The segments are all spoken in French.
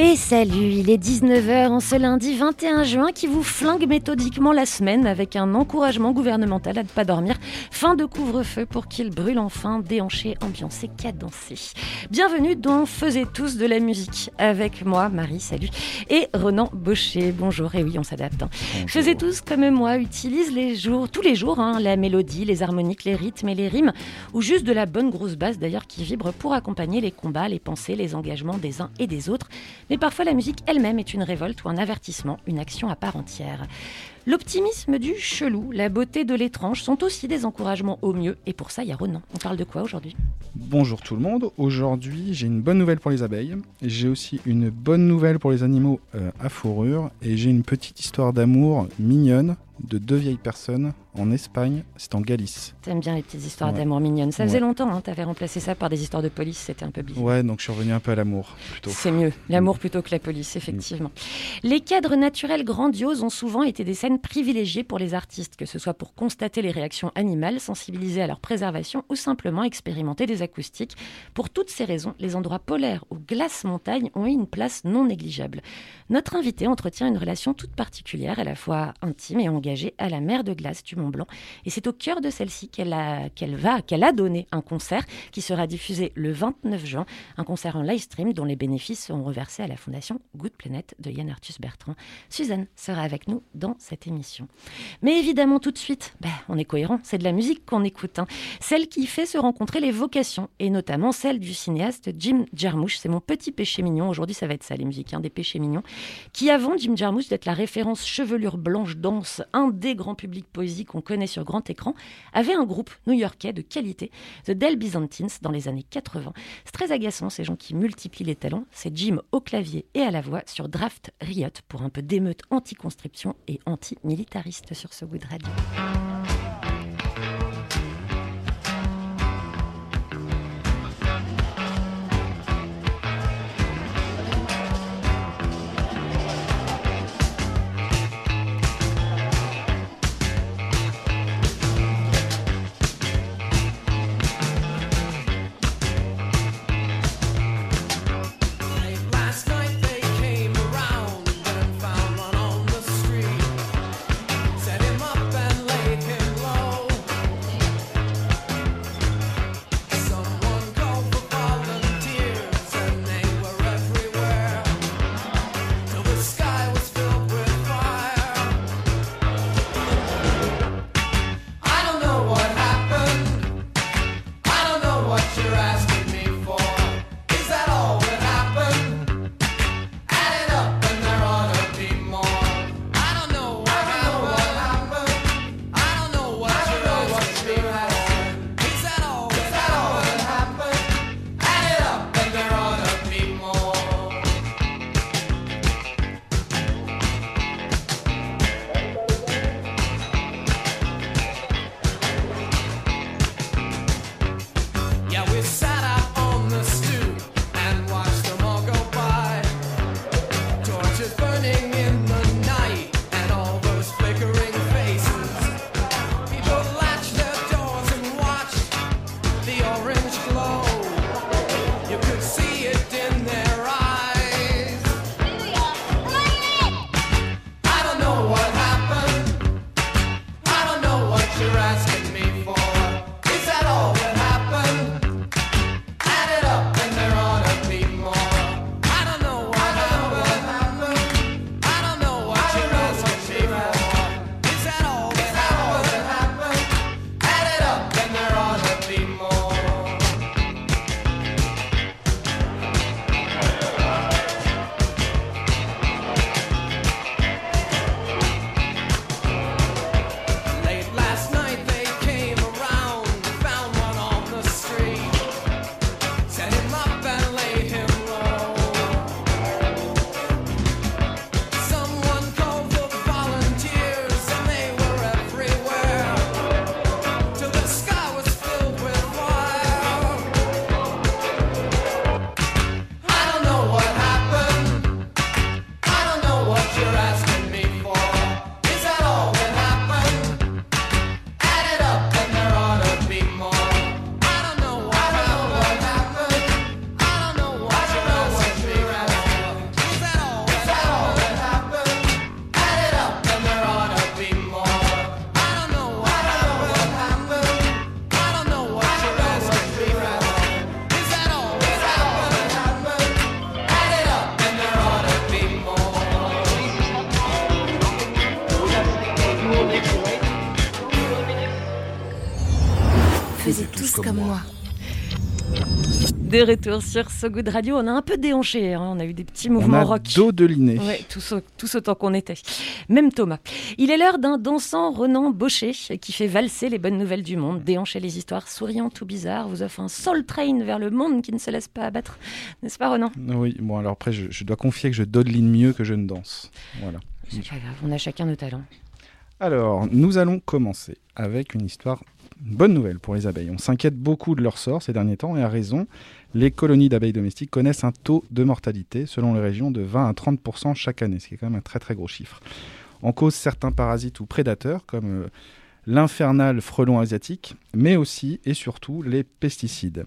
Et salut, il est 19h en ce lundi 21 juin qui vous flingue méthodiquement la semaine avec un encouragement gouvernemental à ne pas dormir. Fin de couvre-feu pour qu'il brûle enfin, déhanché, ambiancé, cadencé. Bienvenue dans Faisez tous de la musique avec moi, Marie, salut, et Renan Baucher. Bonjour, et oui, on s'adapte. hein. Faisez tous comme moi, utilise les jours, tous les jours, hein, la mélodie, les harmoniques, les rythmes et les rimes, ou juste de la bonne grosse basse d'ailleurs qui vibre pour accompagner les combats, les pensées, les engagements des uns et des autres. Mais parfois la musique elle-même est une révolte ou un avertissement, une action à part entière. L'optimisme du chelou, la beauté de l'étrange sont aussi des encouragements au mieux. Et pour ça, il y a Ronan. On parle de quoi aujourd'hui? Bonjour tout le monde, aujourd'hui j'ai une bonne nouvelle pour les abeilles, j'ai aussi une bonne nouvelle pour les animaux euh, à fourrure et j'ai une petite histoire d'amour mignonne de deux vieilles personnes en Espagne, c'est en Galice. T'aimes bien les petites histoires Ouais. d'amour mignonnes. Ça faisait longtemps, hein, t'avais remplacé ça par des histoires de police, c'était un peu bizarre. Ouais, donc je suis revenu un peu à l'amour plutôt. C'est mieux, l'amour plutôt que la police, effectivement. Les cadres naturels grandioses ont souvent été des scènes privilégiées pour les artistes, que ce soit pour constater les réactions animales, sensibiliser à leur préservation ou simplement expérimenter des acoustiques. Pour toutes ces raisons, les endroits polaires ou glace-montagne ont eu une place non négligeable. Notre invité entretient une relation toute particulière, à la fois intime et engagée, à la mer de glace du Blanc. Et c'est au cœur de celle-ci qu'elle a, va, qu'elle a donné un concert qui sera diffusé le 29 juin, un concert en live stream dont les bénéfices seront reversés à la fondation Good Planet de Yann Arthus Bertrand. Suzanne sera avec nous dans cette émission. Mais évidemment, tout de suite, ben, on est cohérent, c'est de la musique qu'on écoute. hein. Celle qui fait se rencontrer les vocations, et notamment celle du cinéaste Jim Jarmusch. C'est mon petit péché mignon. Aujourd'hui, ça va être ça, les musiques, hein, des péchés mignons. Qui, avant Jim Jarmusch d'être la référence chevelure blanche dense, un des grands publics poésie qu'on connaît sur grand écran, avait un groupe new-yorkais de qualité, The Del Byzantines, dans les années 80. C'est très agaçant, ces gens qui multiplient les talents. C'est Jim au clavier et à la voix sur Draft Riot pour un peu d'émeute anti-conscription et anti-militariste sur ce Good Radio. Des retours sur So Good Radio, on a un peu déhanché, hein, on a eu des petits On mouvements a rock. dos de l'inné. Ouais, tous, au- tous autant qu'on était. Même Thomas. Il est l'heure d'un dansant Renan Baucher qui fait valser les bonnes nouvelles du monde, déhancher les histoires souriantes ou bizarres, vous offre un soul train vers le monde qui ne se laisse pas abattre. N'est-ce pas Renan? Oui, bon alors après je, je dois confier que je dodeline mieux que je ne danse. Voilà. C'est pas grave, on a chacun nos talents. Alors, nous allons commencer avec une histoire, une bonne nouvelle pour les abeilles. On s'inquiète beaucoup de leur sort ces derniers temps et à raison. Les colonies d'abeilles domestiques connaissent un taux de mortalité, selon les régions, de 20 à 30% chaque année, ce qui est quand même un très très gros chiffre. En cause certains parasites ou prédateurs, comme euh, l'infernal frelon asiatique, mais aussi et surtout les pesticides.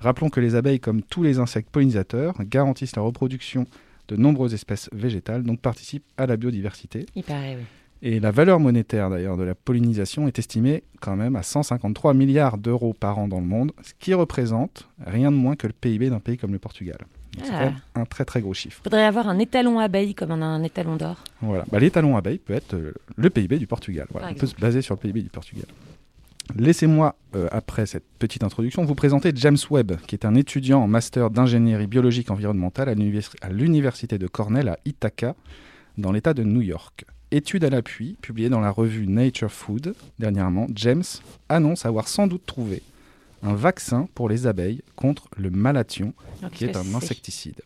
Rappelons que les abeilles, comme tous les insectes pollinisateurs, garantissent la reproduction de nombreuses espèces végétales, donc participent à la biodiversité. Il paraît, oui. Et la valeur monétaire d'ailleurs de la pollinisation est estimée quand même à 153 milliards d'euros par an dans le monde, ce qui représente rien de moins que le PIB d'un pays comme le Portugal. C'est Ah. un très très gros chiffre. Faudrait avoir un étalon abeille comme on a un étalon d'or. Voilà. Bah, L'étalon abeille peut être euh, le PIB du Portugal. Voilà. Par On peut se baser sur le PIB du Portugal. Laissez-moi, euh, après cette petite introduction, vous présenter James Webb, qui est un étudiant en master d'ingénierie biologique environnementale à l'université de Cornell à Ithaca, dans l'État de New York. Étude à l'appui, publiée dans la revue Nature Food dernièrement, James annonce avoir sans doute trouvé un vaccin pour les abeilles contre le malathion, Donc, qui est un insecticide.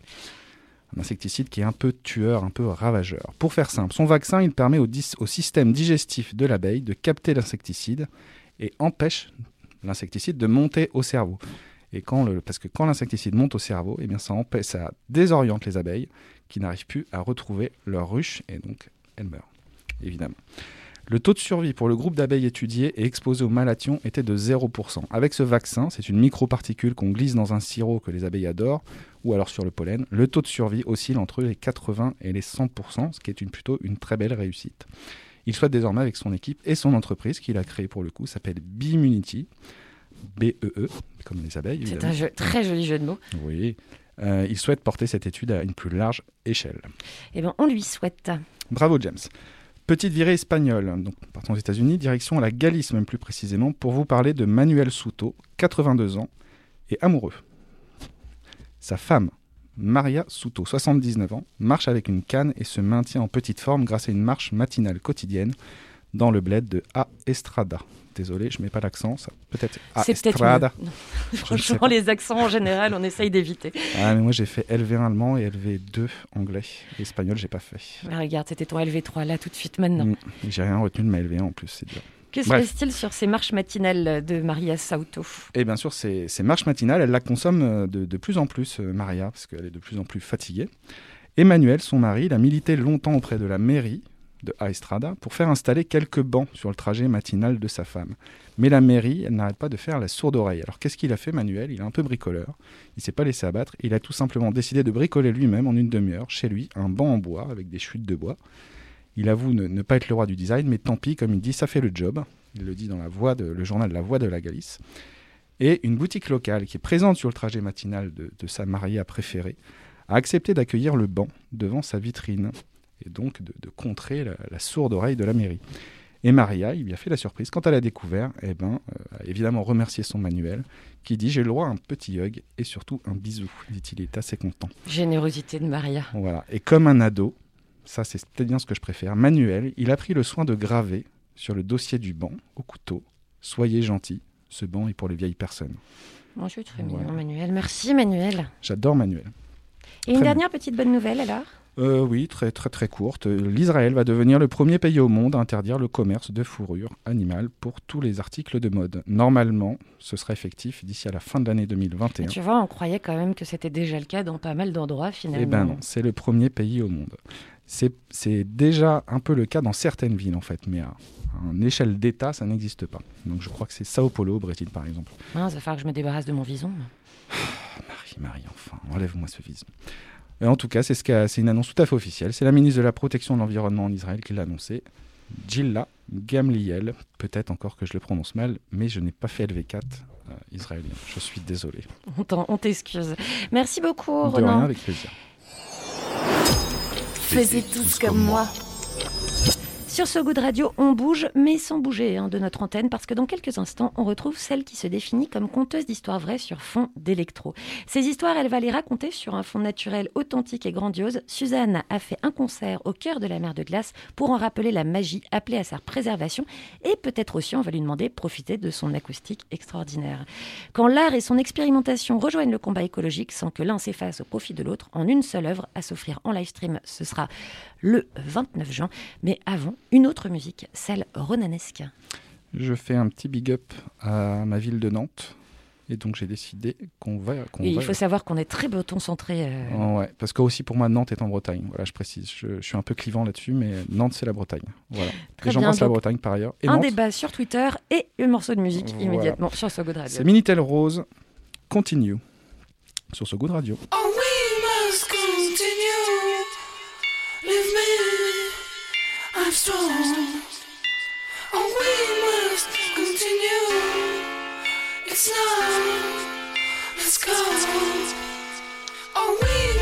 Un insecticide qui est un peu tueur, un peu ravageur. Pour faire simple, son vaccin, il permet au, système digestif de l'abeille de capter l'insecticide et empêche l'insecticide de monter au cerveau. Et quand le, parce que quand l'insecticide monte au cerveau, eh bien ça, empêche, ça désoriente les abeilles qui n'arrivent plus à retrouver leur ruche et donc elles meurent, évidemment. Le taux de survie pour le groupe d'abeilles étudié et exposé au malathion était de 0%. Avec ce vaccin, c'est une microparticule qu'on glisse dans un sirop que les abeilles adorent, ou alors sur le pollen. Le taux de survie oscille entre les 80 et les 100%, ce qui est une, plutôt une très belle réussite. Il souhaite désormais avec son équipe et son entreprise qu'il a créée pour le coup, s'appelle Beemunity, B-E-E, comme les abeilles. C'est un jeu- très joli jeu de mots. Oui. Euh, il souhaite porter cette étude à une plus large échelle. Eh bien, on lui souhaite. Bravo James. Petite virée espagnole, donc partons aux États-Unis, direction la Galice même plus précisément, pour vous parler de Manuel Souto, 82 ans, et amoureux. Sa femme, Maria Souto, 79 ans, marche avec une canne et se maintient en petite forme grâce à une marche matinale quotidienne dans le bled de A Estrada. Désolé, je mets pas l'accent, ça peut-être A C'est peut-être Franchement, les accents en général, on essaye d'éviter. Ah, mais moi j'ai fait LV1 allemand et LV2 anglais. Et espagnol, j'ai pas fait. Regarde, c'était ton LV3 là tout de suite maintenant. Mm. J'ai rien retenu de ma LV1 en plus, c'est dur. Que se passe-t-il sur ces marches matinales de Maria Sauto Et bien sûr, ces, ces marches matinales, elle la consomme euh, de, de plus en plus, euh, Maria, parce qu'elle est de plus en plus fatiguée. Emmanuel, son mari, il a milité longtemps auprès de la mairie de A pour faire installer quelques bancs sur le trajet matinal de sa femme. Mais la mairie, elle n'arrête pas de faire la sourde oreille. Alors qu'est-ce qu'il a fait, Manuel? Il est un peu bricoleur. Il s'est pas laissé abattre. Il a tout simplement décidé de bricoler lui-même en une demi-heure, chez lui, un banc en bois avec des chutes de bois. Il avoue ne, pas être le roi du design, mais tant pis, comme il dit, ça fait le job. Il le dit dans la le journal La Voix de la Galice. Et une boutique locale qui est présente sur le trajet matinal de, de sa Maria préférée a accepté d'accueillir le banc devant sa vitrine et donc de, de contrer la, la sourde oreille de la mairie. Et Maria, il lui a fait la surprise. Quand elle a découvert, eh ben, euh, a évidemment remercié son manuel, qui dit J'ai le droit à un petit hug et surtout un bisou. Dit-il, il est assez content. Générosité de Maria. Voilà. Et comme un ado, ça c'est peut-être bien ce que je préfère, Manuel, il a pris le soin de graver sur le dossier du banc, au couteau, Soyez gentil, ce banc est pour les vieilles personnes. Bon, c'est très Voilà. mignon, Manuel. Merci, Manuel. J'adore Manuel. Et une dernière petite bonne nouvelle alors? Euh, oui, très très très courte. L'Israël va devenir le premier pays au monde à interdire le commerce de fourrure animale pour tous les articles de mode. Normalement, ce sera effectif d'ici à la fin de l'année 2021. Tu vois, on croyait quand même que c'était déjà le cas dans pas mal d'endroits finalement. Eh ben non, c'est le premier pays au monde. C'est déjà un peu le cas dans certaines villes en fait, mais à, à une échelle d'État, ça n'existe pas. Donc je crois que c'est Sao Paulo, au Brésil par exemple. Mince, va falloir que je me débarrasse de mon vison. Marie, Marie, enfin, enlève-moi ce visme. Et en tout cas, c'est ce une annonce tout à fait officielle. C'est la ministre de la Protection de l'Environnement en Israël qui l'a annoncé. Gilla Gamliel, peut-être encore que je le prononce mal, mais je n'ai pas fait LV4 euh, israélien. Je suis désolé. On t'excuse. Merci beaucoup, De rien, Ronan. avec plaisir. Faisiez tous comme moi. Sur ce goût de radio, on bouge, mais sans bouger hein, de notre antenne, parce que dans quelques instants, on retrouve celle qui se définit comme conteuse d'histoires vraies sur fond d'électro. Ces histoires, elle va les raconter sur un fond naturel authentique et grandiose. Suzanne a fait un concert au cœur de la mer de glace pour en rappeler la magie, appelée à sa préservation, et peut-être aussi, on va lui demander, profiter de son acoustique extraordinaire. Quand l'art et son expérimentation rejoignent le combat écologique sans que l'un s'efface au profit de l'autre, en une seule œuvre à s'offrir en live stream, ce sera le 29 juin. Mais avant, une autre musique, celle ronanesque. Je fais un petit big up à ma ville de Nantes. Et donc j'ai décidé qu'on va. Et il va- faut savoir qu'on est très breton centré. euh, Oh, ouais, parce que aussi pour moi Nantes est en Bretagne. Voilà, je précise. Je, je suis un peu clivant là-dessus, mais Nantes c'est la Bretagne. Voilà. Très et j'embrasse bien, la Bretagne par ailleurs. Et un Nantes, débat sur Twitter et le morceau de musique Voilà. immédiatement sur So Good Radio. c'est Minitel Rose. Continue sur goût de radio. Oh, we It's now, let's go. Oh, we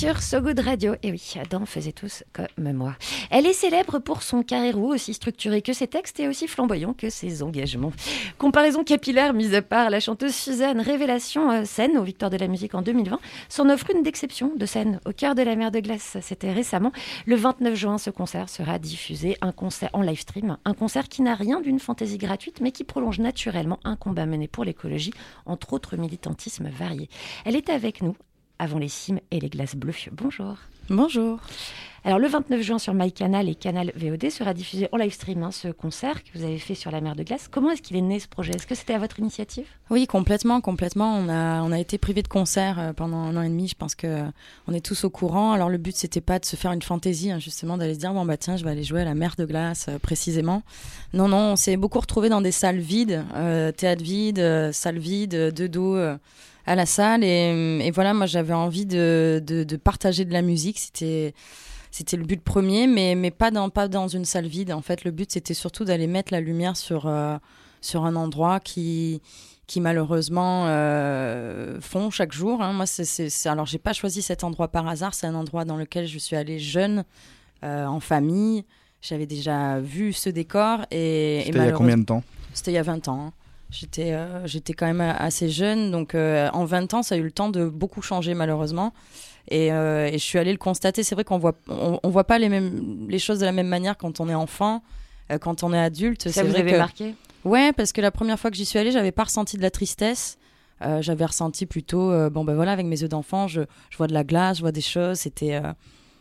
sur So Good Radio. Et oui, Adam faisait tous comme moi. Elle est célèbre pour son carré roux, aussi structuré que ses textes et aussi flamboyant que ses engagements. Comparaison capillaire mise à part, la chanteuse Suzanne Révélation euh, scène aux Victoires de la musique en 2020 s'en offre une d'exception de scène au cœur de la mer de glace. C'était récemment. Le 29 juin, ce concert sera diffusé, un concert en live stream, un concert qui n'a rien d'une fantaisie gratuite, mais qui prolonge naturellement un combat mené pour l'écologie, entre autres militantismes variés. Elle est avec nous avant les cimes et les glaces bleues. Bonjour. Bonjour. Alors le 29 juin sur MyCanal et Canal VOD sera diffusé en live stream hein, ce concert que vous avez fait sur la mer de glace. Comment est-ce qu'il est né ce projet? Est-ce que c'était à votre initiative? Oui, complètement, complètement. On a, on a été privé de concert euh, pendant un an et demi. Je pense que euh, on est tous au courant. Alors le but c'était pas de se faire une fantaisie, hein, justement, d'aller se dire bon bah tiens, je vais aller jouer à la mer de glace euh, précisément. Non, non, on s'est beaucoup retrouvé dans des salles vides, euh, théâtre vide, euh, salle vide, de dos. À la salle et, et voilà moi j'avais envie de, de, de partager de la musique. C'était c'était le but premier mais mais pas dans pas dans une salle vide. En fait le but c'était surtout d'aller mettre la lumière sur euh, sur un endroit qui qui malheureusement euh, font chaque jour hein. moi c'est alors j'ai pas choisi cet endroit par hasard. C'est un endroit dans lequel je suis allée jeune euh, en famille. J'avais déjà vu ce décor et, et C'était il y a combien de temps? C'était il y a 20 ans. J'étais euh, j'étais quand même assez jeune, donc euh, en 20 ans, ça a eu le temps de beaucoup changer malheureusement. Et, euh, et je suis allée le constater. C'est vrai qu'on voit on, on voit pas les mêmes les choses de la même manière quand on est enfant, quand on est adulte. Ça vous vrai que marqué? Ouais, parce que la première fois que j'y suis allée, j'avais pas ressenti de la tristesse. J'avais ressenti plutôt bon ben voilà avec mes yeux d'enfant, je, je vois de la glace, je vois des choses. C'était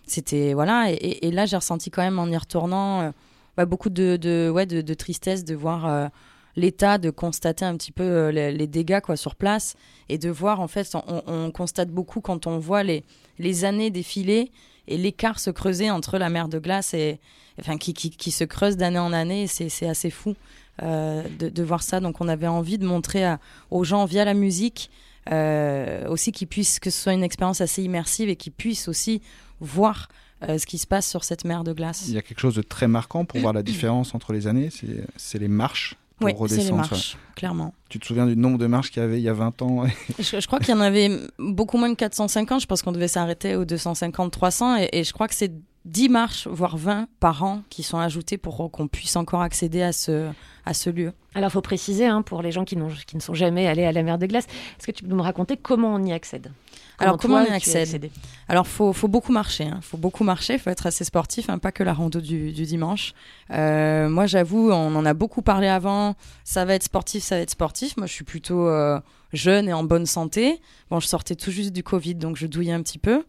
c'était voilà. Et, et- et là, j'ai ressenti quand même en y retournant bah, beaucoup de, de ouais de, de tristesse de voir l'état, de constater un petit peu euh, les, dégâts quoi sur place et de voir en fait, on, on constate beaucoup quand on voit les les années défiler et l'écart se creuser entre la mer de glace et enfin qui, qui, qui se creuse d'année en année. C'est assez fou euh, de, voir ça. Donc on avait envie de montrer aux gens via la musique euh, aussi qu'ils puissent que ce soit une expérience assez immersive et qu'ils puissent aussi voir ce qui se passe sur cette mer de glace. Il y a quelque chose de très marquant pour voir la différence entre les années, c'est les marches pour Oui, c'est les redescendre. marches, clairement. Tu te souviens du nombre de marches qu'il y avait il y a 20 ans Je, je crois qu'il y en avait beaucoup moins que 450. Je pense qu'on devait s'arrêter aux 250, 300. Et, et je crois que c'est 10 marches, voire 20 par an qui sont ajoutées pour qu'on puisse encore accéder à ce, à ce lieu. Alors, il faut préciser, hein, pour les gens qui, qui ne sont jamais allés à la mer de glace, est-ce que tu peux nous raconter comment on y accède? Alors, comment toi, on y accède Alors, faut, faut beaucoup marcher. Hein. Faut beaucoup marcher. Faut être assez sportif, hein, pas que la rando du, du dimanche. Euh, moi, j'avoue, on en a beaucoup parlé avant. Ça va être sportif, ça va être sportif. Moi, je suis plutôt euh, jeune et en bonne santé. Bon, je sortais tout juste du Covid, donc je douillais un petit peu.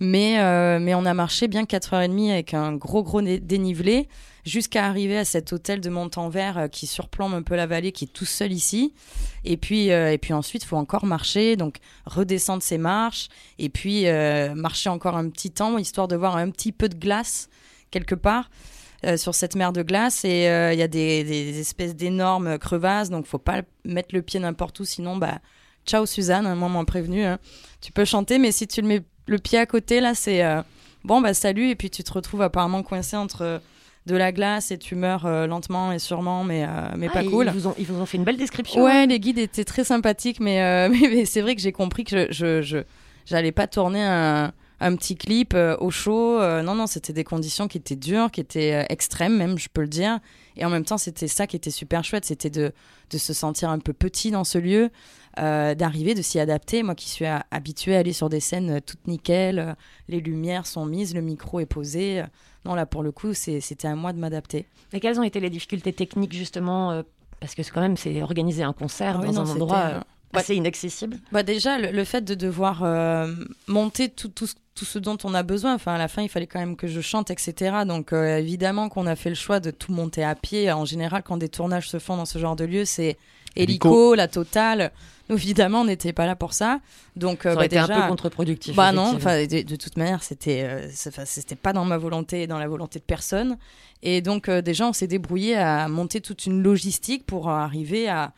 Mais, euh, mais on a marché bien 4h30 avec un gros, gros né- dénivelé jusqu'à arriver à cet hôtel de Montanvert euh, qui surplombe un peu la vallée, qui est tout seul ici. Et puis, euh, et puis ensuite, il faut encore marcher, donc redescendre ces marches, et puis euh, marcher encore un petit temps, histoire de voir un petit peu de glace quelque part. Euh, sur cette mer de glace et euh, il y a des, des espèces d'énormes crevasses donc faut pas mettre le pied n'importe où sinon bah ciao Suzanne un moment prévenu hein. tu peux chanter mais si tu le mets le pied à côté là c'est euh, bon bah salut et puis tu te retrouves apparemment coincé entre de la glace et tu meurs euh, lentement et sûrement mais euh, mais Ah, pas ils- cool Ils vous, ont, ils vous ont fait une belle description. hein. Ouais, les guides étaient très sympathiques, mais, euh, mais, mais c'est vrai que j'ai compris que je je je j'allais pas tourner un, un petit clip euh, au chaud. euh, non, non, c'était des conditions qui étaient dures, qui étaient euh, extrêmes même, je peux le dire. Et en même temps, c'était ça qui était super chouette, c'était de de se sentir un peu petit dans ce lieu, d'arriver, de s'y adapter. Moi qui suis habituée à aller sur des scènes toutes nickel, les lumières sont mises, le micro est posé. non, là pour le coup, c'était à moi de m'adapter. Et quelles ont été les difficultés techniques, justement Parce que quand même, c'est organiser un concert Ah oui, dans non, un endroit euh, assez inaccessible. Bah déjà, le, le fait de devoir euh, monter tout, tout, ce- tout ce dont on a besoin, enfin à la fin, il fallait quand même que je chante, etc. Donc euh, évidemment qu'on a fait le choix de tout monter à pied. En général, quand des tournages se font dans ce genre de lieu, c'est hélico, Hélico. la totale. Nous, évidemment, on n'était pas là pour ça. Donc Ça euh, aurait bah, été un peu contre-productif. bah non, de, de toute manière, c'était euh, c'est- c'était pas dans ma volonté et dans la volonté de personne. Et donc euh, déjà, on s'est débrouillé à monter toute une logistique pour arriver à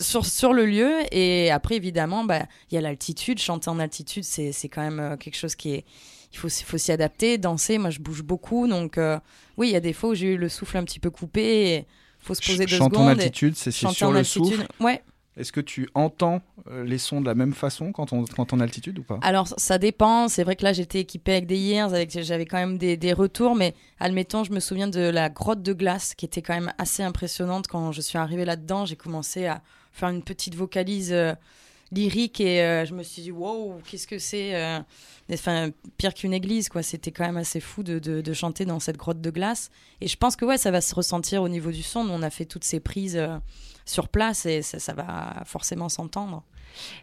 sur, sur le lieu. Et après, évidemment, bah, il y a l'altitude. Chanter en altitude, c'est c'est quand même euh, quelque chose qui est. Il faut, s'y- faut s'y adapter. Danser, moi, je bouge beaucoup. Donc, euh, oui, il y a des fois où j'ai eu le souffle un petit peu coupé. Il faut se poser deux Chante en secondes. et altitude, c'est sur en le altitude. souffle. Ouais. Est-ce que tu entends euh, les sons de la même façon quand on, quand en altitude ou pas? Alors, ça dépend. C'est vrai que là, j'étais équipée avec des ears, avec, j'avais quand même des, des retours, mais admettons, je me souviens de la grotte de glace qui était quand même assez impressionnante. Quand je suis arrivée là-dedans, j'ai commencé à faire une petite vocalise euh, lyrique et euh, je me suis dit, wow, qu'est-ce que c'est euh, Enfin, pire qu'une église, quoi. C'était quand même assez fou de, de- de chanter dans cette grotte de glace. Et je pense que, ouais, ça va se ressentir au niveau du son. Nous, on a fait toutes ces prises euh, sur place et ça, ça va forcément s'entendre.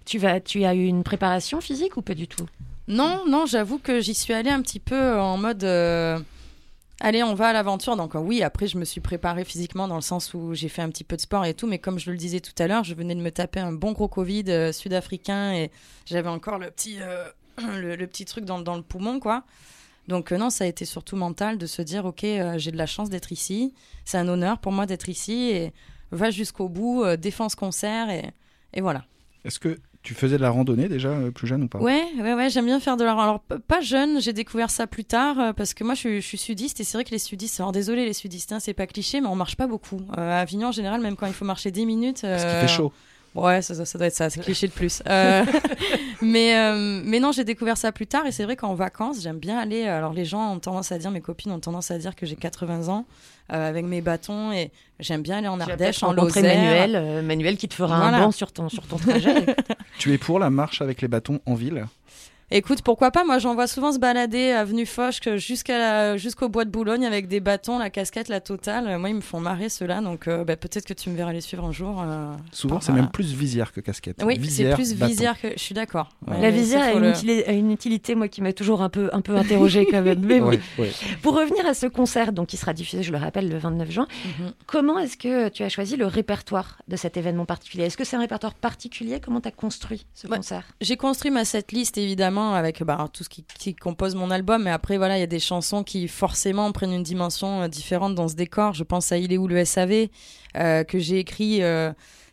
Tu, vas, tu as eu une préparation physique ou pas du tout? Non, non, j'avoue que j'y suis allée un petit peu en mode. Allez, on va à l'aventure. Donc, euh, oui, après, je me suis préparée physiquement dans le sens où j'ai fait un petit peu de sport et tout. Mais comme je le disais tout à l'heure, je venais de me taper un bon gros Covid euh, sud-africain et j'avais encore le petit, euh, le, petit truc dans, dans le poumon, quoi. Donc, non, ça a été surtout mental de se dire Ok, j'ai de la chance d'être ici. C'est un honneur pour moi d'être ici et va jusqu'au bout, défends ce concert et, et voilà. Est-ce que tu faisais de la randonnée déjà euh, plus jeune ou pas? Ouais, ouais, ouais, j'aime bien faire de la. Alors, p- pas jeune, j'ai découvert ça plus tard euh, parce que moi je suis, je suis sudiste et c'est vrai que les sudistes, alors désolé les sudistes, hein, c'est pas cliché, mais on marche pas beaucoup. Euh, à Avignon en général, même quand il faut marcher 10 minutes. Parce qu'il fait chaud. Ouais, ça, ça, ça doit être ça, c'est cliché de plus. Euh, mais, euh, mais non, j'ai découvert ça plus tard et c'est vrai qu'en vacances, j'aime bien aller. Alors, les gens ont tendance à dire, mes copines ont tendance à dire que j'ai 80 ans euh, avec mes bâtons et j'aime bien aller en Ardèche, en Lozère. Manuel, euh, Manuel qui te fera Voilà. un banc sur ton, sur ton trajet. Tu es pour la marche avec les bâtons en ville? Écoute, pourquoi pas? Moi, j'en vois souvent se balader avenue Foch que jusqu'à jusqu'au bois de Boulogne avec des bâtons, la casquette, la totale. Euh, Moi, ils me font marrer ceux-là, donc euh, bah, peut-être que tu me verras les suivre un jour. euh, Souvent, c'est même plus visière que casquette. Oui, c'est Visière, plus bâton. visière que. Je suis d'accord. Ouais. La visière a une, le- utili- a une utilité, moi, qui m'a toujours un peu, un peu interrogée quand même. Mais oui. Ouais, ouais. Pour revenir à ce concert, donc qui sera diffusé, je le rappelle, le 29 juin, Mhm. comment est-ce que tu as choisi le répertoire de cet événement particulier? Est-ce que c'est un répertoire particulier? Comment tu as construit ce concert? J'ai construit ma setlist évidemment avec bah, tout ce qui, compose mon album, mais après voilà, il y a des chansons qui forcément prennent une dimension euh, différente dans ce décor. Je pense à Il est où le SAV euh, que j'ai écrit.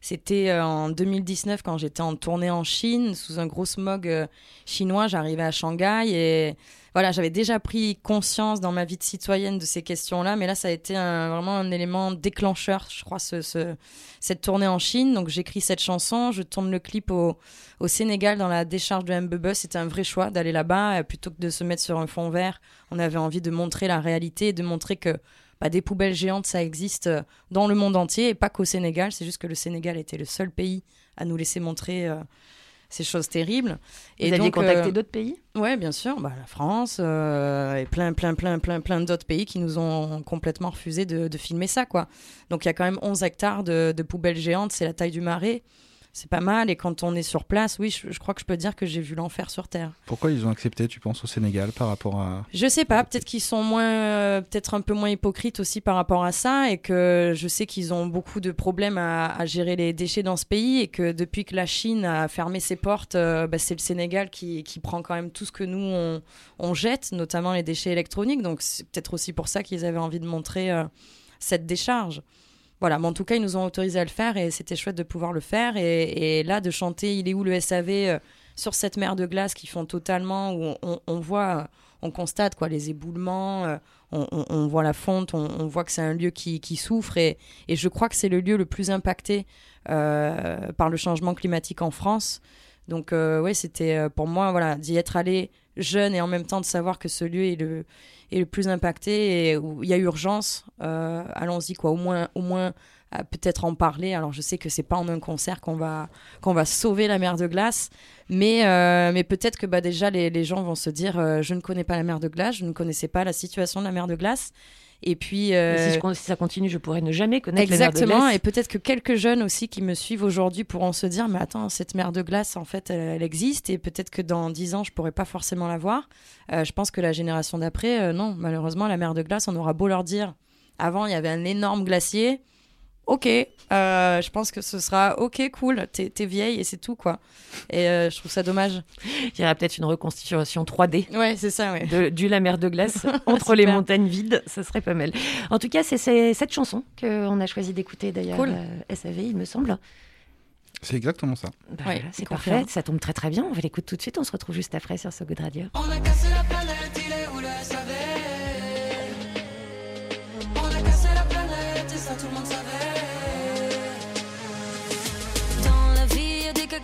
C'était euh, en 2019 quand j'étais en tournée en Chine sous un gros smog euh, chinois. J'arrivais à Shanghai et voilà, j'avais déjà pris conscience dans ma vie de citoyenne de ces questions-là, mais là ça a été vraiment un élément déclencheur, je crois, ce, ce- cette tournée en Chine. Donc j'écris cette chanson, je tourne le clip au, au Sénégal dans la décharge de Mbebe. C'était un vrai choix d'aller là-bas euh, plutôt que de se mettre sur un fond vert. On avait envie de montrer la réalité et de montrer que bah, des poubelles géantes, ça existe euh, dans le monde entier et pas qu'au Sénégal. C'est juste que le Sénégal était le seul pays à nous laisser montrer euh, ces choses terribles. Vous aviez donc, contacté euh, d'autres pays? Ouais, bien sûr, bah, la France euh, et plein, plein, plein, plein, plein d'autres pays qui nous ont complètement refusé de, de filmer ça, quoi. Donc il y a quand même 11 hectares de, de poubelles géantes, c'est la taille du marais. C'est pas mal, et quand on est sur place, oui, je, je crois que je peux dire que j'ai vu l'enfer sur Terre. Pourquoi ils ont accepté, tu penses, au Sénégal par rapport à. Je sais pas, peut-être qu'ils sont moins, euh, peut-être un peu moins hypocrites aussi par rapport à ça, et que je sais qu'ils ont beaucoup de problèmes à, à gérer les déchets dans ce pays, et que depuis que la Chine a fermé ses portes, euh, bah, c'est le Sénégal qui, qui prend quand même tout ce que nous on, on jette, notamment les déchets électroniques. Donc c'est peut-être aussi pour ça qu'ils avaient envie de montrer euh, cette décharge. Voilà, mais en tout cas, ils nous ont autorisé à le faire et c'était chouette de pouvoir le faire. Et, là, de chanter Il est où le SAV euh, sur cette mer de glace qui font totalement, où on, voit, euh, on constate quoi, les éboulements, euh, on, voit la fonte, on, voit que c'est un lieu qui, qui souffre. Et, et je crois que c'est le lieu le plus impacté par le changement climatique en France. Donc, ouais, c'était pour moi, voilà, d'y être allé jeune et en même temps de savoir que ce lieu est le, est le plus impacté et où il y a urgence, euh, allons-y, quoi, au moins, au moins peut-être en parler. Alors, je sais que c'est pas en un concert qu'on va, va sauver la mer de glace, mais, euh, mais peut-être que bah, déjà les, les gens vont se dire euh, je ne connais pas la mer de glace, je ne connaissais pas la situation de la mer de glace. Et puis. euh, si, je con- si ça continue, je pourrais ne jamais connaître la mer de Exactement, glace. et peut-être que quelques jeunes aussi qui me suivent aujourd'hui pourront se dire, mais attends, cette mer de glace, en fait, elle, elle existe, et peut-être que dans 10 ans, je pourrais pas forcément la voir. Euh, je pense que la génération d'après, euh, non, malheureusement, la mer de glace, on aura beau leur dire, avant, il y avait un énorme glacier, ok, euh, je pense que ce sera, ok, cool, t'es vieille, et c'est tout, quoi. Et euh, je trouve ça dommage. Il y aurait peut-être une reconstitution 3D. Ouais, c'est ça, ouais. de, du La Mer de Glace entre les montagnes vides, ce serait pas mal. En tout cas, c'est cette chanson qu'on a choisi d'écouter d'ailleurs, Cool. euh, SAV, il me semble. C'est exactement ça. Bah Ouais, c'est parfait, ça tombe très très bien. On va l'écouter tout de suite, on se retrouve juste après sur So Good Radio. On a cassé la planète,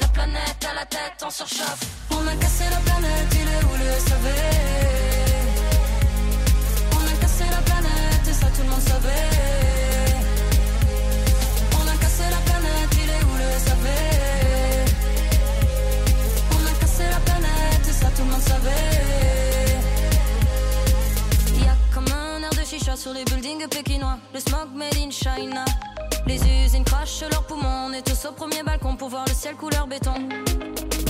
La planète à la tête en surchauffe. On a cassé la planète, il est où le SAV On a cassé la planète ça tout le monde savait. On a cassé la planète, il est où le SAV On a cassé la planète ça tout le monde savait. Y a comme un air de chicha sur les buildings pékinois. Le smog made in China. Les usines crachent leurs poumons. On est tous au premier balcon pour voir le ciel couleur béton.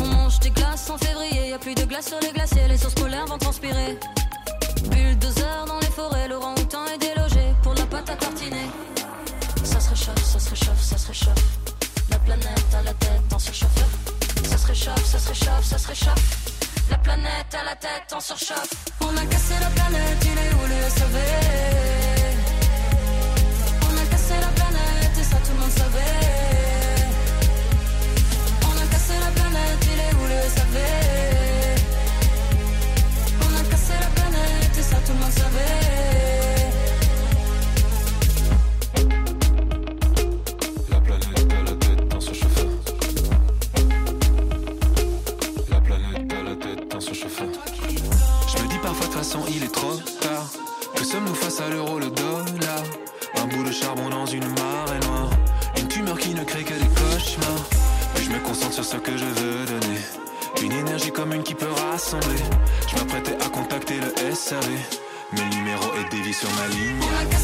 On mange des glaces en février. Y a plus de glace sur les glaciers. Les ours polaires vont transpirer. Bulldozer dans les forêts. Laurent Houtan est délogé pour la pâte à tartiner. Ça se réchauffe, ça se réchauffe, ça se réchauffe. La planète à la tête en surchauffe. Ça se réchauffe, ça se réchauffe, ça se réchauffe. La planète à la tête en surchauffe. On a cassé la planète, il est où le SAV On a cassé la planète ça tout le monde savait. On a cassé la planète, il est où le SAV On a cassé la planète et ça tout le monde savait. La planète à la tête dans ce chauffeur. La planète à la tête dans ce chauffeur. Je me dis parfois de toute façon il est trop tard. Que sommes-nous face à l'euro, le sur ma ligne.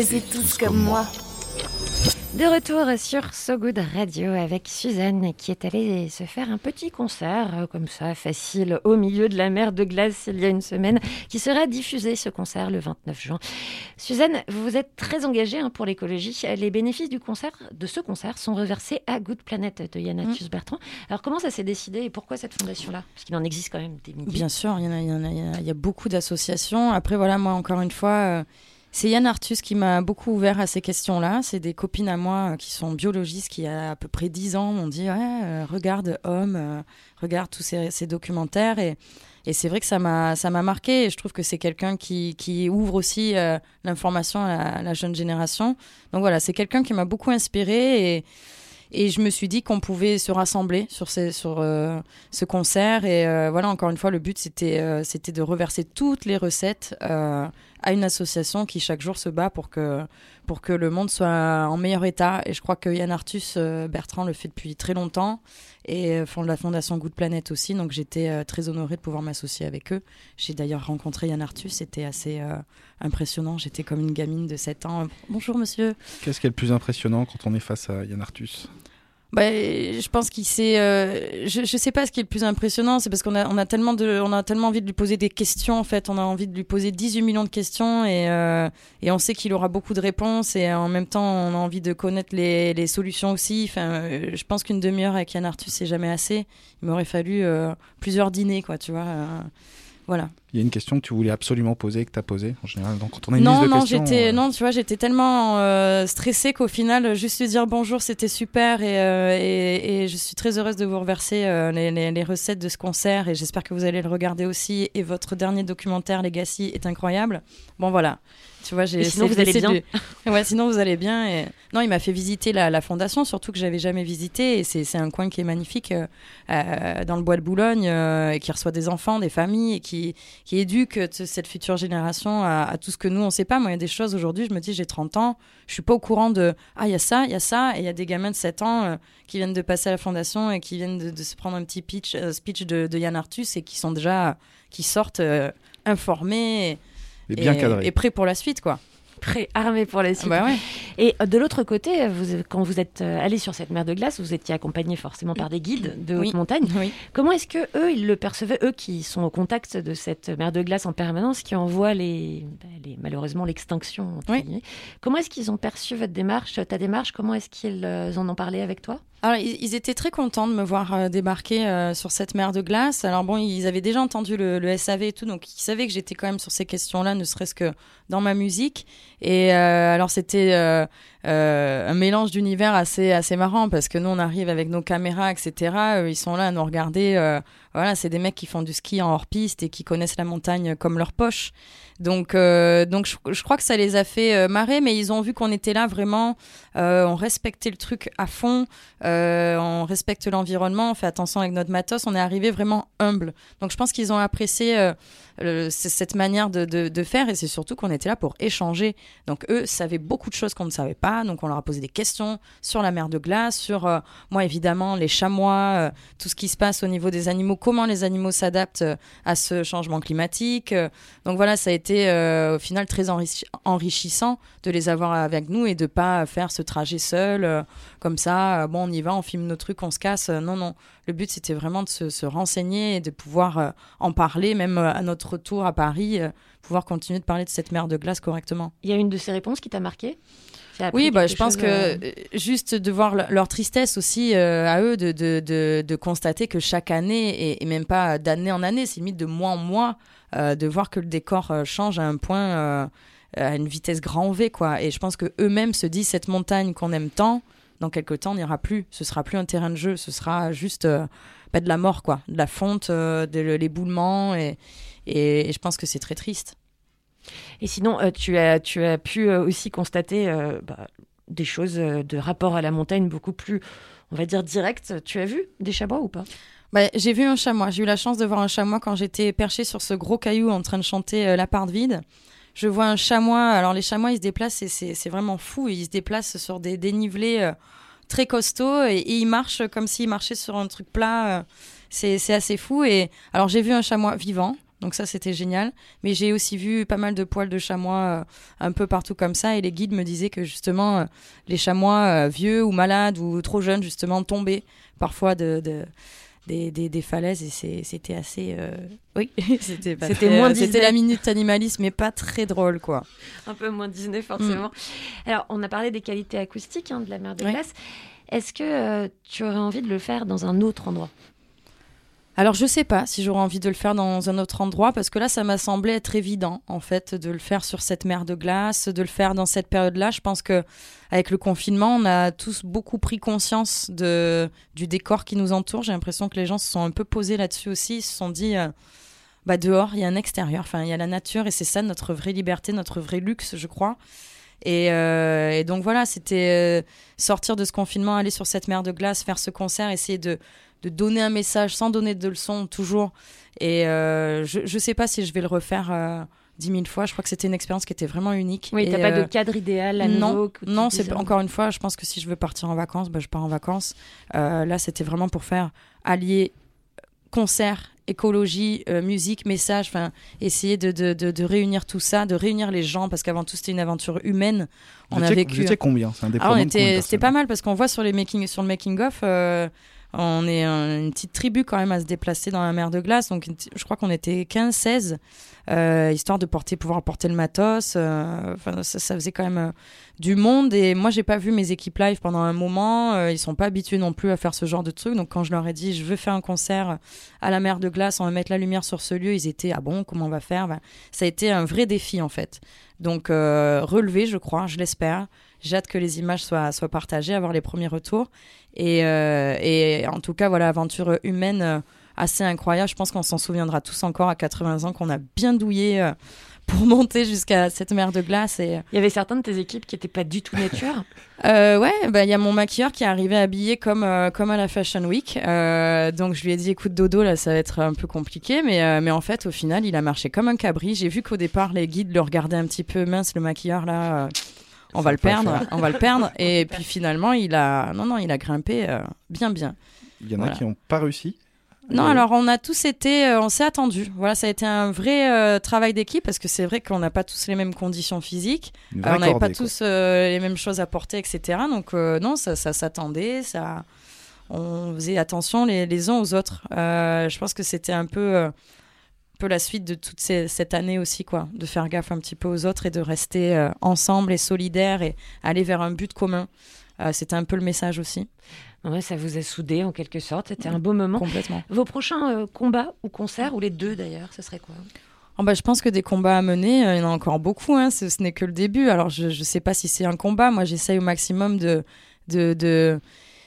Tous comme moi. De retour sur So Good Radio avec Suzanne qui est allée se faire un petit concert euh, comme ça, facile, au milieu de la mer de glace il y a une semaine, qui sera diffusé ce concert le 29 juin. Suzanne, vous êtes très engagée hein, pour l'écologie. Les bénéfices du concert, de ce concert sont reversés à Good Planet de Yannatus Bertrand. Alors comment ça s'est décidé et pourquoi cette fondation-là? Parce qu'il en existe quand même des milliers. Bien sûr, il y, en a, il, y en a, il y en a- il y a beaucoup d'associations. Après, voilà, moi, encore une fois, euh, c'est Yann Artus qui m'a beaucoup ouvert à ces questions-là. C'est des copines à moi euh, qui sont biologistes qui, à, à peu près 10 ans, m'ont dit euh, regarde Homme, euh, regarde tous ces, documentaires. Et, et c'est vrai que ça m'a marqué. Et je trouve que c'est quelqu'un qui, qui ouvre aussi l'information à la, jeune génération. Donc voilà, c'est quelqu'un qui m'a beaucoup inspiré. Et. Et je me suis dit qu'on pouvait se rassembler sur, ces, sur ce concert. Et voilà, encore une fois, le but, c'était c'était de reverser toutes les recettes à une association qui, chaque jour, se bat pour que, pour que le monde soit en meilleur état. Et je crois que Yann Arthus euh, Bertrand le fait depuis très longtemps. Et euh, fonde la fondation Good Planet aussi. Donc j'étais euh, très honorée de pouvoir m'associer avec eux. J'ai d'ailleurs rencontré Yann Arthus. C'était assez euh, impressionnant. J'étais comme une gamine de 7 ans. Bonjour, monsieur. Qu'est-ce qui est le plus impressionnant quand on est face à Yann Arthus? Bah, je pense qu'il s'est. euh, je, je sais pas ce qui est le plus impressionnant, c'est parce qu'on a, on a tellement de, on a tellement envie de lui poser des questions. En fait, on a envie de lui poser 18 millions de questions et euh, et on sait qu'il aura beaucoup de réponses et en même temps, on a envie de connaître les, les solutions aussi. Enfin, euh, je pense qu'une demi-heure avec Yann Arthus c'est jamais assez. Il m'aurait fallu euh, plusieurs dîners, quoi, tu vois. Voilà. Il y a une question que tu voulais absolument poser que tu as posée en général. Donc, quand on a une non, liste de non, j'étais, euh, non, tu vois, j'étais tellement euh, stressée qu'au final, juste lui dire bonjour, c'était super et, euh, et, et je suis très heureuse de vous reverser euh, les, les- les recettes de ce concert et j'espère que vous allez le regarder aussi. Et votre dernier documentaire, Legacy, est incroyable. Bon, voilà. Tu vois, j'ai Et sinon, vous allez bien. de- Ouais, sinon vous allez bien. Et... Non, il m'a fait visiter la, la fondation, surtout que j'avais jamais visité. Et c'est un coin qui est magnifique euh, euh, dans le bois de Boulogne, euh, et qui reçoit des enfants, des familles, et qui, qui éduque euh, cette future génération à, à tout ce que nous, on sait pas. Moi, il y a des choses aujourd'hui, je me dis, j'ai 30 ans, je suis pas au courant de Ah, il y a ça, il y a ça, et il y a des gamins de 7 ans qui viennent de passer à la fondation et qui viennent de, de se prendre un petit pitch, speech de, de Yann Arthus et qui sont déjà, qui sortent informés Et bien cadrés. et prêts pour la suite, quoi. Prêt, armé pour la suite. Bah ouais. Et euh, de l'autre côté, vous, quand vous êtes euh, allé sur cette mer de glace, vous étiez accompagné forcément par des guides de haute Oui. montagne. Oui. Comment est-ce que eux, ils le percevaient, eux qui sont au contact de cette mer de glace en permanence, qui envoie les, bah, les- malheureusement l'extinction Oui. Comment est-ce qu'ils ont perçu votre démarche, ta démarche? Comment est-ce qu'ils euh, en ont parlé avec toi? Alors, ils, étaient très contents de me voir euh, débarquer euh, sur cette mer de glace. Alors bon, ils avaient déjà entendu le, SAV et tout, donc ils savaient que j'étais quand même sur ces questions-là, ne serait-ce que dans ma musique. Et euh, alors c'était un mélange d'univers assez assez marrant parce que nous on arrive avec nos caméras, etc. Ils sont là à nous regarder. voilà, c'est des mecs qui font du ski en hors piste et qui connaissent la montagne comme leur poche. Donc, euh, donc je, crois que ça les a fait euh, marrer, mais ils ont vu qu'on était là vraiment, euh, on respectait le truc à fond, on respecte l'environnement, on fait attention avec notre matos, on est arrivé vraiment humble. Donc je pense qu'ils ont apprécié cette manière de, de, faire et c'est surtout qu'on était là pour échanger. Donc eux savaient beaucoup de choses qu'on ne savait pas, donc on leur a posé des questions sur la mer de glace, sur moi évidemment les chamois, tout ce qui se passe au niveau des animaux, comment les animaux s'adaptent à ce changement climatique. donc voilà, ça a été euh, au final très enrichi- enrichissant de les avoir avec nous et de pas faire ce trajet seul euh, comme ça. euh, bon, on y va, on filme nos trucs, on se casse. Non, non. Le but c'était vraiment de se, se renseigner et de pouvoir en parler, même à notre retour à Paris, pouvoir continuer de parler de cette mer de glace correctement. Il y a une de ces réponses qui t'a marqué Oui, bah, je pense que juste de voir le- leur tristesse aussi euh, à eux, de, de, de, de constater que chaque année, et, et même pas d'année en année, c'est limite de mois en mois, de voir que le décor euh, change à un point, euh, à une vitesse grand V, quoi. Et je pense que eux-mêmes se disent cette montagne qu'on aime tant, dans quelques temps, n'ira plus. Ce sera plus un terrain de jeu, ce sera juste euh, bah, de la mort, quoi. De la fonte, euh, de l'éboulement, et, et, je pense que c'est très triste. Et sinon, euh, tu, as, tu as pu euh, aussi constater euh, bah, des choses euh, de rapport à la montagne beaucoup plus, on va dire, directes. Tu as vu des chamois ou pas? Bah, j'ai vu un chamois. J'ai eu la chance de voir un chamois quand j'étais perché sur ce gros caillou en train de chanter euh, La part vide. Je vois un chamois. Alors, les chamois, ils se déplacent et c'est vraiment fou. Ils se déplacent sur des dénivelés euh, très costauds et, ils marchent comme s'ils marchaient sur un truc plat. euh, c'est assez fou. Et alors, j'ai vu un chamois vivant. Donc ça, c'était génial. Mais j'ai aussi vu pas mal de poils de chamois un peu partout comme ça. Et les guides me disaient que justement, les chamois vieux ou malades ou trop jeunes, justement, tombaient parfois de, de- des, des, des falaises. Et c'était assez... euh, Oui, c'était pas C'était très- moins euh, C'était la minute animalisme, mais pas très drôle, quoi. Un peu moins Disney, forcément. Alors, on a parlé des qualités acoustiques hein, de la mer de Oui. glace. Est-ce que euh, tu aurais envie de le faire dans un autre endroit? Alors je sais pas si j'aurais envie de le faire dans un autre endroit parce que là ça m'a semblé être évident en fait de le faire sur cette mer de glace, de le faire dans cette période-là. Je pense que avec le confinement, on a tous beaucoup pris conscience de du décor qui nous entoure. J'ai l'impression que les gens se sont un peu posés là-dessus aussi, ils se sont dit euh, bah dehors, il y a un extérieur, enfin il y a la nature et c'est ça notre vraie liberté, notre vrai luxe, je crois. Et, euh, donc voilà, c'était euh, sortir de ce confinement, aller sur cette mer de glace, faire ce concert, essayer de, de donner un message sans donner de leçons toujours. Et euh, je ne sais pas si je vais le refaire euh, dix mille fois. Je crois que c'était une expérience qui était vraiment unique. Oui, t'as pas euh, de cadre idéal à non, nouveau non, dises, c'est euh, encore une fois. Je pense que si je veux partir en vacances, bah, je pars en vacances. Euh, là, c'était vraiment pour faire allier concert, écologie, euh, musique, message. Enfin, essayer de, de, de, de réunir tout ça, de réunir les gens, parce qu'avant tout, c'était une aventure humaine. Vous On a étiez- vécu. vous étiez combien? C'est un Ah, c'était pas mal parce qu'on voit sur les making, sur le making of. On est un- une petite tribu quand même à se déplacer dans la mer de glace. Donc, je crois qu'on était 15-16, euh, histoire de porter, pouvoir porter le matos. euh, ça, faisait quand même euh, du monde. Et moi, j'ai pas vu mes équipes live pendant un moment. ils sont pas habitués non plus à faire ce genre de truc. Donc, quand je leur ai dit, je veux faire un concert à la mer de glace, on va mettre la lumière sur ce lieu, ils étaient, ah bon, comment on va faire? Ça a été un vrai défi, en fait. Donc, relevé, je crois, je l'espère. J'ai hâte que les images soient, soient partagées, avoir les premiers retours. Et, euh, et en tout cas, voilà, aventure humaine euh, assez incroyable. Je pense qu'on s'en souviendra tous encore à 80 ans qu'on a bien douillé euh, pour monter jusqu'à cette mer de glace. Et... Il y avait certains de tes équipes qui n'étaient pas du tout nature euh, Ouais, bah, il y a mon maquilleur qui est arrivé habillé comme, euh, comme à la Fashion Week. Euh, donc je lui ai dit écoute, Dodo, là, ça va être un peu compliqué. Mais, mais en fait, au final, il a marché comme un cabri. J'ai vu qu'au départ, les guides le regardaient un petit peu mince, le maquilleur, là. On va le perdre, on va le perdre. Et puis finalement, il a, non, non, il a grimpé euh, bien, bien. Il y en a qui n'ont pas réussi. Non, Euh, alors on a tous été, euh, on s'est attendu. Voilà, ça a été un vrai euh, travail d'équipe parce que c'est vrai qu'on n'a pas tous les mêmes conditions physiques, Euh, on n'avait pas quoi. tous euh, les mêmes choses à porter, etc. Donc euh, non, ça, ça s'attendait, ça, on faisait attention les, les uns aux autres. Euh, je pense que c'était un peu, euh, peu la suite de toute ces- cette année aussi, quoi, de faire gaffe un petit peu aux autres et de rester euh, ensemble et solidaires et aller vers un but commun. Euh, c'était un peu le message aussi. Ouais, ça vous a soudé en quelque sorte. C'était un beau moment. Complètement. Vos prochains euh, combats ou concerts, ou les deux d'ailleurs, ce serait quoi? Oh bah, je pense que des combats à mener, euh, il y en a encore beaucoup. Hein. Ce, ce n'est que le début. Alors, je ne sais pas si c'est un combat. Moi, j'essaye au maximum de, de, de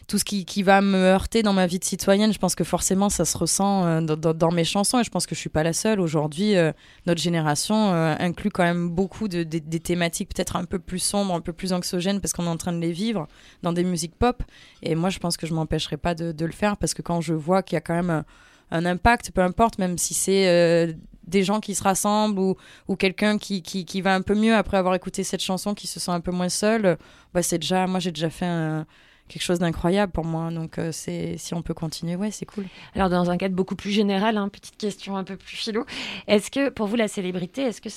tout ce qui, qui va me heurter dans ma vie de citoyenne. Je pense que forcément, ça se ressent euh, dans, mes chansons. Et je pense que je suis pas la seule. Aujourd'hui, euh, notre génération euh, inclut quand même beaucoup de, des- thématiques peut-être un peu plus sombres, un peu plus anxiogènes, parce qu'on est en train de les vivre dans des musiques pop. Et moi, je pense que je m'empêcherai pas de, de le faire, parce que quand je vois qu'il y a quand même un, impact, peu importe, même si c'est des gens qui se rassemblent ou, ou quelqu'un qui, qui, qui va un peu mieux après avoir écouté cette chanson, qui se sent un peu moins seul, bah c'est déjà, moi j'ai déjà fait un- quelque chose d'incroyable pour moi. Donc euh, c'est si on peut continuer, ouais, c'est cool. Alors, dans un cadre beaucoup plus général, hein, petite question un peu plus philo, est-ce que pour vous, la célébrité, est-ce que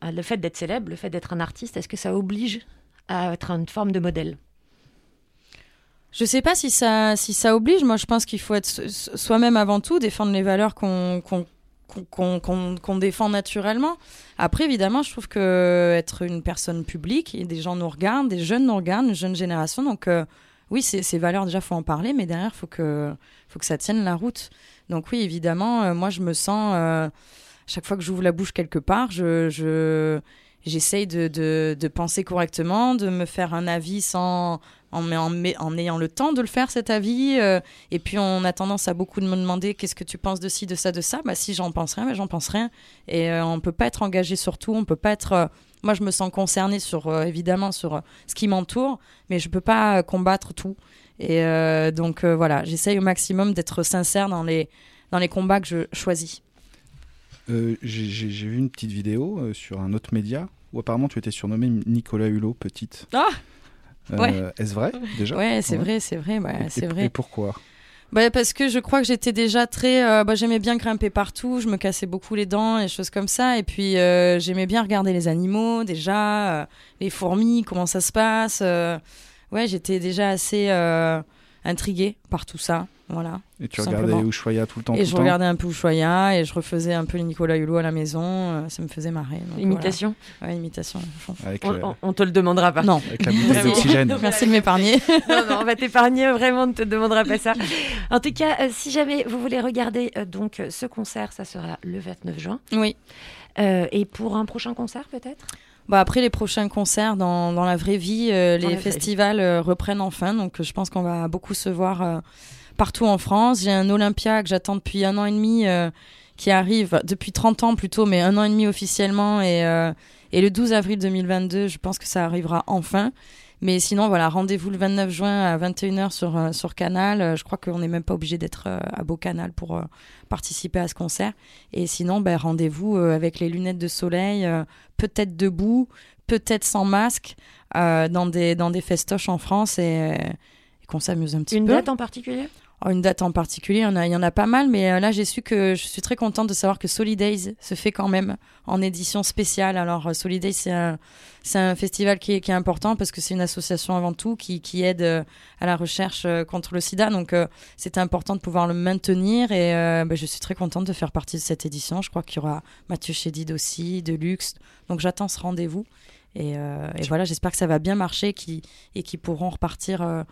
ah, le fait d'être célèbre, le fait d'être un artiste, est-ce que ça oblige à être une forme de modèle? Je sais pas si ça, si ça oblige. Moi, je pense qu'il faut être so- so- soi-même avant tout, défendre les valeurs qu'on qu'on- qu'on défend naturellement. Après, évidemment, je trouve que être une personne publique, et des gens nous regardent, des jeunes nous regardent, une jeune génération. Donc, euh, oui, ces, valeurs, déjà, faut en parler, mais derrière, faut que, faut que ça tienne la route. Donc, oui, évidemment, euh, moi, je me sens, euh, chaque fois que j'ouvre la bouche quelque part, je, je, j'essaye de, de, penser correctement, de me faire un avis sans, en, en, en ayant le temps de le faire, cet avis. euh, et puis, on a tendance à beaucoup de me demander qu'est-ce que tu penses de ci, de ça, de ça? Bah, si j'en pense rien, bah, j'en pense rien. Et on peut pas être engagé sur tout. On peut pas être. Moi, je me sens concernée sur, euh, évidemment, sur euh, ce qui m'entoure, mais je peux pas euh, combattre tout. Et donc, voilà, j'essaye au maximum d'être sincère dans les, dans les combats que je choisis. J'ai vu une petite vidéo sur un autre média où apparemment tu étais surnommé Nicolas Hulot petite. Ah Euh, Ouais. Est-ce vrai déjà Ouais, c'est vrai, c'est vrai, Et- et- vrai. Et pourquoi? Bah, parce que je crois que j'étais déjà très. euh, bah, j'aimais bien grimper partout, je me cassais beaucoup les dents et choses comme ça. Et puis euh, j'aimais bien regarder les animaux déjà, euh, les fourmis, comment ça se passe. euh. ouais, j'étais déjà assez euh, intriguée par tout ça. Voilà. Et tu regardais simplement. Ushuaïa tout le temps Et tout je temps regardais un peu Ushuaïa et je refaisais un peu Nicolas Hulot à la maison. euh, ça me faisait marrer. donc Imitation voilà. Ouais, imitation. Avec, on, on te le demandera pas. Non. avec la bouteille d'oxygène. Merci de m'épargner. non, non, on va t'épargner, vraiment, on ne te demandera pas ça. En tout cas, euh, si jamais vous voulez regarder euh, donc euh, ce concert, ça sera le 29 juin. Oui. Euh, et pour un prochain concert, peut-être? Bah après les prochains concerts dans, dans la vraie vie, euh, les festivals euh, reprennent enfin, donc euh, je pense qu'on va beaucoup se voir euh, partout en France. J'ai un Olympia que j'attends depuis un an et demi, euh, qui arrive depuis 30 ans plutôt, mais un an et demi officiellement, et, euh, et le 12 avril 2022, je pense que ça arrivera enfin. Mais sinon, voilà, rendez-vous le 29 juin à 21h sur, euh, sur Canal. Euh, Je crois qu'on n'est même pas obligé d'être euh, à Beau Canal pour participer à ce concert. Et sinon, ben, rendez-vous avec les lunettes de soleil, peut-être debout, peut-être sans masque, dans, des, dans des festoches en France et, et qu'on s'amuse un petit Une peu. date en particulier? Une date en particulier, il y en a, il y en a pas mal, mais euh, là j'ai su que je suis très contente de savoir que Solidays se fait quand même en édition spéciale. Alors euh, Solidays c'est un, c'est un festival qui est, qui est important parce que c'est une association avant tout qui, qui aide euh, à la recherche contre le sida, donc c'était important de pouvoir le maintenir et euh, bah, je suis très contente de faire partie de cette édition. Je crois qu'il y aura Mathieu Chédid aussi, Deluxe, donc j'attends ce rendez-vous. Et, euh, et voilà, j'espère que ça va bien marcher qui, et qu'ils pourront repartir euh,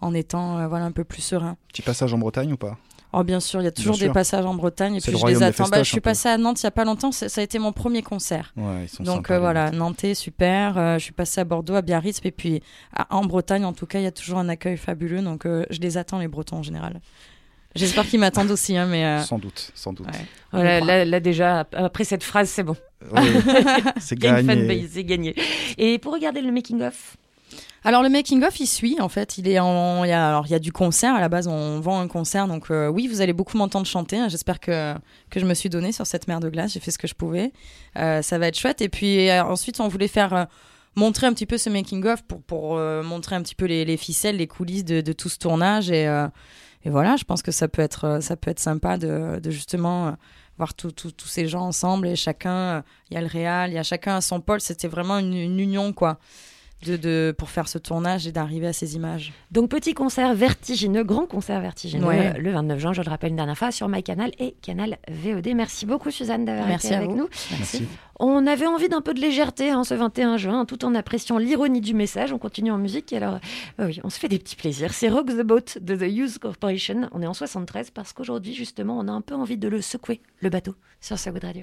en étant euh, voilà, un peu plus sereins. Petit passage en Bretagne ou pas? Oh bien sûr, il y a toujours Bien des sûr. passages en Bretagne et puis le je les attends. Bah, je suis passée à Nantes il y a pas longtemps, ça ça a été mon premier concert. Ouais, ils sont Donc sympas, euh, voilà, Nantais super, euh, je suis passée à Bordeaux, à Biarritz et puis à- en Bretagne en tout cas, il y a toujours un accueil fabuleux donc euh, je les attends les Bretons en général. J'espère qu'ils m'attendent aussi, hein, mais. euh, Sans doute, sans doute. ouais. Voilà, On là, là, déjà, après cette phrase, c'est bon. C'est gagné. c'est gagné. Et pour regarder le making-of, Alors le making of il suit en fait, il est en y a alors il y a du concert. À la base on vend un concert. Donc euh, oui vous allez beaucoup m'entendre chanter hein. j'espère que que je me suis donné sur cette mer de glace. J'ai fait ce que je pouvais. Euh, ça va être chouette. Et puis euh, ensuite on voulait faire montrer un petit peu ce making of pour pour montrer un petit peu les, les ficelles les coulisses de, tout ce tournage. Et voilà je pense que ça peut être ça peut être sympa de, justement voir tous ces gens ensemble et chacun il y a le réal il y a chacun à son pôle. C'était vraiment une union quoi de, de, pour faire ce tournage et d'arriver à ces images. donc petit concert vertigineux, grand concert vertigineux, Ouais. euh, le 29 juin, je le rappelle une dernière fois, sur MyCanal et Canal VOD. Merci beaucoup Suzanne d'avoir Merci été avec vous. nous. Merci. On avait envie d'un peu de légèreté hein, ce 21 juin, tout en appréciant l'ironie du message. On continue en musique. Et alors, euh, oui, on se fait des petits plaisirs. C'est Rock the Boat de The Youth Corporation. On est en 73 parce qu'aujourd'hui, justement, on a un peu envie de le secouer, le bateau, sur sa Good Radio.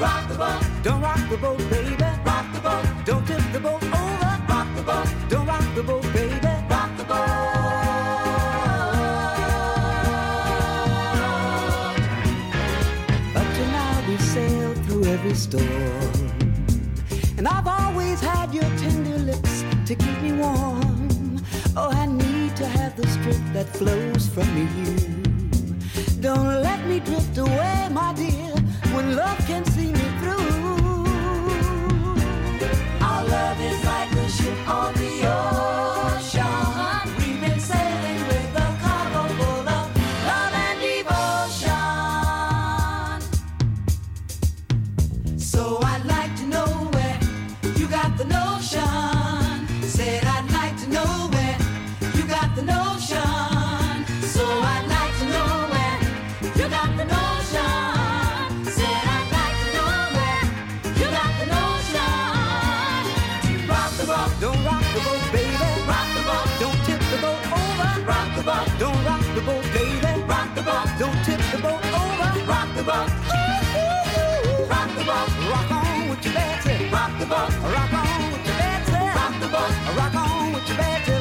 rock the boat, don't rock the boat, baby. Rock the boat, don't tip the boat over. Rock the boat, don't rock the boat, baby. Rock the boat. Up to now we've sailed through every storm. And I've always had your tender lips to keep me warm. Oh, I need to have the strength that flows from you. Don't let me drift away, my dear, when love can see on boat, rock on with your Betsy. Rock the boat, rock on with your Betsy. Rock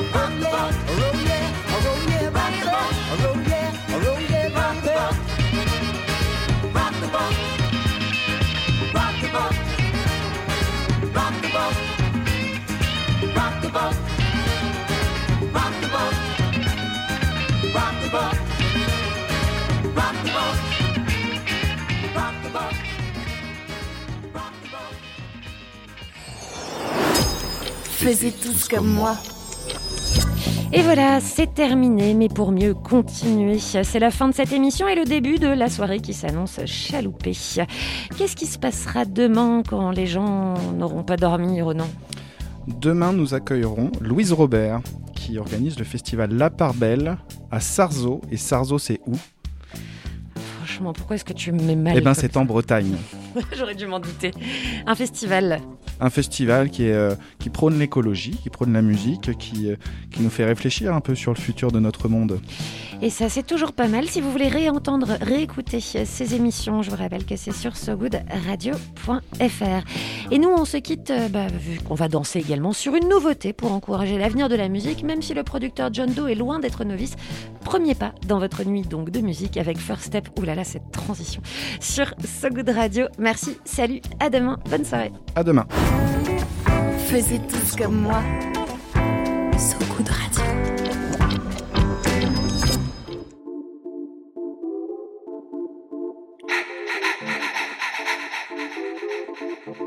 Faisez tous comme moi. Et voilà, c'est terminé, mais pour mieux continuer, c'est la fin de cette émission et le début de la soirée qui s'annonce chaloupée. Qu'est-ce qui se passera demain quand les gens n'auront pas dormi, Renan Demain, nous accueillerons Louise Robert, qui organise le festival La Part Belle à Sarzeau. Et Sarzeau, c'est où? Franchement, pourquoi est-ce que tu me mets mal Eh ben, c'est en Bretagne. J'aurais dû m'en douter. Un festival. Un festival qui, est, euh, qui prône l'écologie, qui prône la musique, qui, euh, qui nous fait réfléchir un peu sur le futur de notre monde. Et ça, c'est toujours pas mal. Si vous voulez réentendre, réécouter ces émissions, je vous rappelle que c'est sur sogoodradio.fr. Et nous, on se quitte, euh, bah, vu qu'on va danser également, sur une nouveauté pour encourager l'avenir de la musique, même si le producteur John Doe est loin d'être novice. Premier pas dans votre nuit donc de musique avec First Step. Ouh là là, cette transition sur So Good Radio. Merci, salut, à demain, bonne soirée. À demain. Tous comme moi. So Good Radio. Thank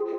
you.